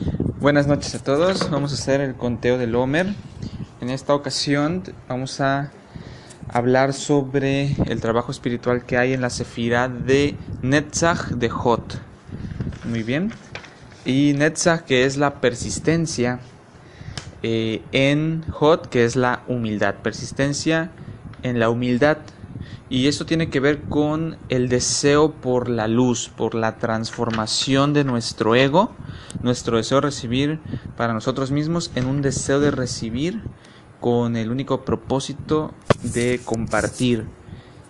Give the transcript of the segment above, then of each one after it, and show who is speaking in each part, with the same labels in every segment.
Speaker 1: Buenas noches a todos. Vamos a hacer el conteo del Homer. En esta ocasión vamos a hablar sobre el trabajo espiritual que hay en la Sefirah de Netzach de Hot. Muy bien. Y Netzach, que es la persistencia, eh, en Hot, que es la humildad. Persistencia en la humildad. Y eso tiene que ver con el deseo por la luz, por la transformación de nuestro ego, nuestro deseo de recibir para nosotros mismos en un deseo de recibir con el único propósito de compartir.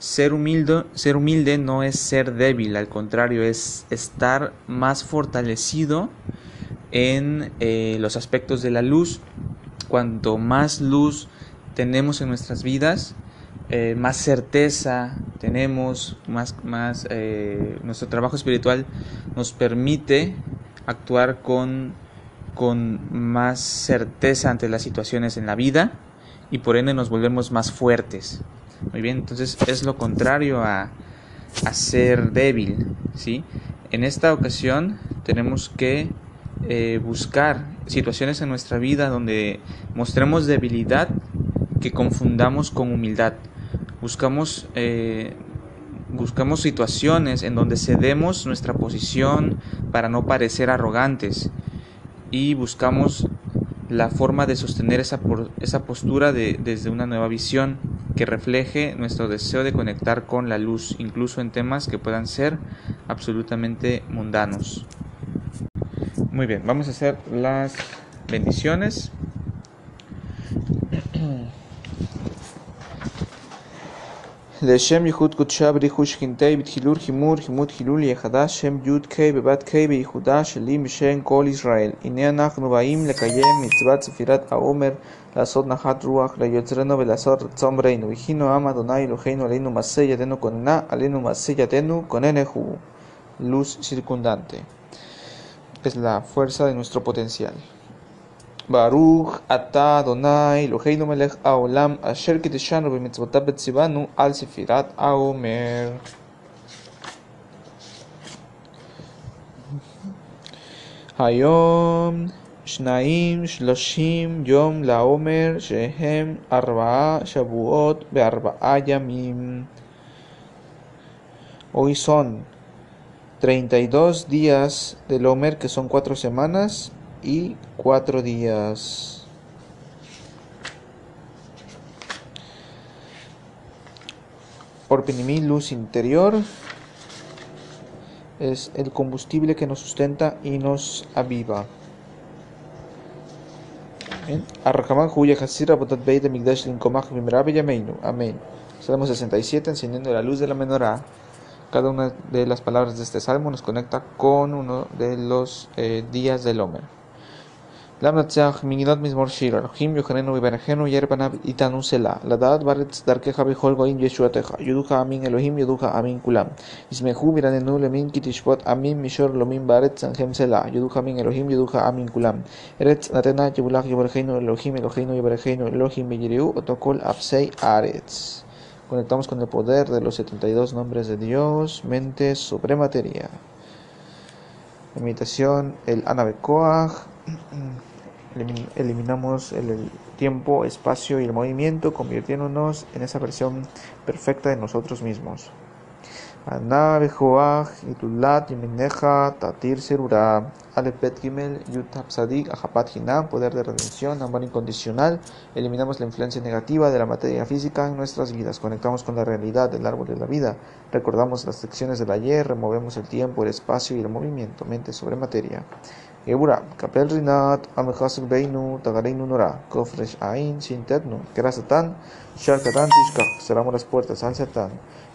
Speaker 1: Ser humilde, ser humilde no es ser débil, al contrario, es estar más fortalecido en eh, los aspectos de la luz. Cuanto más luz tenemos en nuestras vidas, eh, más certeza tenemos, más, más eh, nuestro trabajo espiritual nos permite actuar con, con más certeza ante las situaciones en la vida y por ende nos volvemos más fuertes. Muy bien, entonces es lo contrario a, a ser débil. ¿sí? En esta ocasión tenemos que eh, buscar situaciones en nuestra vida donde mostremos debilidad que confundamos con humildad buscamos, eh, buscamos situaciones en donde cedemos nuestra posición para no parecer arrogantes y buscamos la forma de sostener esa, esa postura de, desde una nueva visión que refleje nuestro deseo de conectar con la luz, incluso en temas que puedan ser absolutamente mundanos. Muy bien, vamos a hacer las bendiciones. לשם ייחוד קודשה בריחוש חינטי בתחילול חימור חימוד חילול יחדה שם י' K בבת K בייחודה שלי בשם כל ישראל. הנה אנחנו באים לקיים מצוות ספירת העומר, לעשות נחת רוח ליוצרנו ולעשות רצון ברינו. וכינו עם אדוני אלוהינו עלינו מעשה ידינו כוננה, עלינו מעשה ידינו כוננהו. Luz circundante. Es la fuerza de nuestro potencial. Baruch ata Adonai Eloheinu melech haolam asher kideshanu b'mitzvotav betzivanu al sefirat haomer. היום שניים שלושים יום לעומר שהם ארבעה שבועות בארבעה ימים. Hoy son 32 días del Homer que son cuatro semanas y cuatro días. Por Pinimí, luz interior es el combustible que nos sustenta y nos aviva. Amén. Salmo 67, encendiendo la luz de la menorá. Cada una de las palabras de este salmo nos conecta con uno de los eh, días del Homer. למנצח מגילות מזמור שיר, אלוהים יוחננו וברכנו ירבנה איתנו סלה, לדעת בארץ דרכך בכל גויים ישועתך, יודוך עמים אלוהים יודוך עמים כולם, ישמחו וירננו למין כי תשפוט עמים מישור לומים בארץ צנחם סלה, יודוך עמים אלוהים יודוך עמים כולם, ארץ נתנה יבולך יברכנו אלוהים אלוהינו יברכנו אלוהים ויראו אותו כל אפסי הארץ. Conectamos con el poder de los 72 nombres de Dios, mente sobre materia. Imitación, el Anabekoach. eliminamos el, tiempo, espacio y el movimiento, convirtiéndonos en esa versión perfecta de nosotros mismos. Sadik, Hinam, poder de redención, amor incondicional. Eliminamos la influencia negativa de la materia física en nuestras vidas. Conectamos con la realidad del árbol de la vida. Recordamos las lecciones del ayer, removemos el tiempo, el espacio y el movimiento, mente sobre materia. Ebura, Kapel Rinat, Amechasuk Beinu, Tagareinu Nora, Kofresh Ain, Shintetnu, Kerasatan, Sharkatan Tishkach, cerramos las puertas al Satan,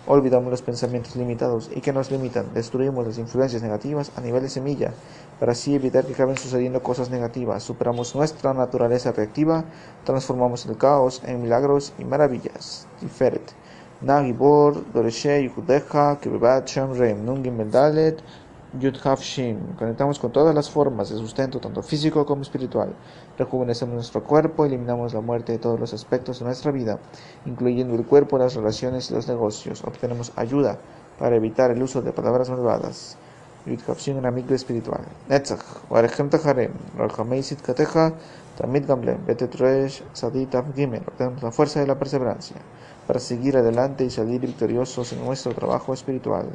Speaker 1: olvidamos los pensamientos limitados y que nos limitan, destruimos las influencias negativas a nivel de semilla, para así evitar que acaben sucediendo cosas negativas, superamos nuestra naturaleza reactiva, transformamos el caos en milagros y maravillas. Tiferet. Nagibor, Doreshe, Yuhudeja, Kibebat, Shem Reim, Nungim Meldalet, Yud Shim. Conectamos con todas las formas de sustento, tanto físico como espiritual. Rejuvenecemos nuestro cuerpo, eliminamos la muerte de todos los aspectos de nuestra vida, incluyendo el cuerpo, las relaciones y los negocios. Obtenemos ayuda para evitar el uso de palabras malvadas.
Speaker 2: Yudkapshin en amigo espiritual. Netzach, Warechem Tajarem, Rajameisit Kateja, Tamid Gamblem, Betetresh, Sadit Gimel. Tenemos la fuerza de la perseverancia para seguir adelante y salir victoriosos en nuestro trabajo espiritual.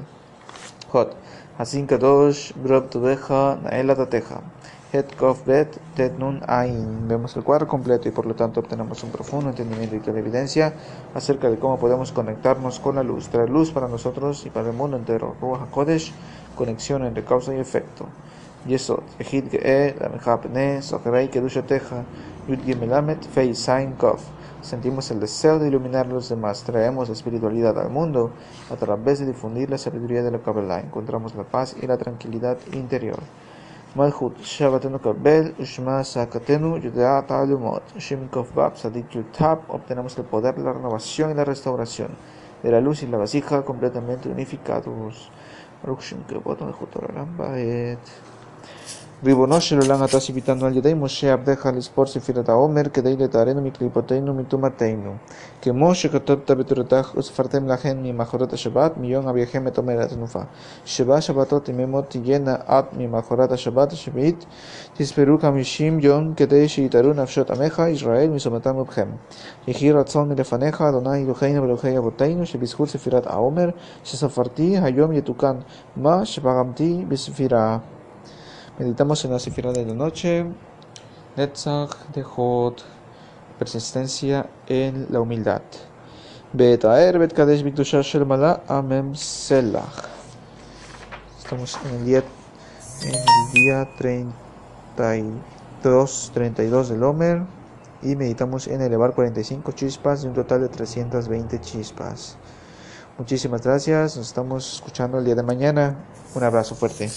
Speaker 2: Hot, Hasin Kadosh, Brob Tudeja, Naela Tateja. Het Kof Bet Tet Nun Ain. Vemos el cuadro completo y por lo tanto obtenemos un profundo entendimiento y evidencia acerca de cómo podemos conectarnos con la luz, traer luz para nosotros y para el mundo entero. Ruach HaKodesh, conexión entre causa y efecto. Yesod, Ejid Ge'e, Lamechapne, Socherei Kedushateja, Yud Gimelamet, Fei Sain Kof. Sentimos el deseo de iluminar a los demás, traemos la espiritualidad al mundo a través de difundir la sabiduría de la Kabbalah. Encontramos la paz y la tranquilidad interior. Shabbatenu Kabel, Ushma Sakatenu, Yudea Talumot, Shem Bab, Sadik Yutab, obtenemos el poder de la renovación y la restauración de la luz y la vasija completamente unificados. Baruch Shem Ribonoshe lo atas invitando al Yedei Moshe Abdej al Espor Sefirata Omer, Kedei le Tarenu Miklipoteinu Mitumateinu. Que Moshe Kotot Tabeturotaj Usfartem Lahen mi Majorata Shabbat, Mion Abiahem Etomera Tenufa. Sheba Shabbatot Imemot Yena At mi Majorata Shabbat Shevit, Tisperu Kamishim Yon, Kedei Sheitarun Afshot Amecha, Israel Misomatam Ubhem. Yehi Ratzon Milefaneja, Adonai Eloheinu Elohei Aboteinu, Shebizhur Sefirat Aomer, Shesafarti Hayom Yetukan, Ma Shebagamti Bisfira. Meditamos en la cifra de la noche. Netzach de Hot. Persistencia en la humildad. Betaer Bet Kadesh Shel Mala Amem Selach. Estamos en el día, en el día 32, 32 del Omer y meditamos en elevar 45 chispas de un total de 320 chispas. Muchísimas gracias, nos estamos escuchando el día de mañana. Un abrazo fuerte.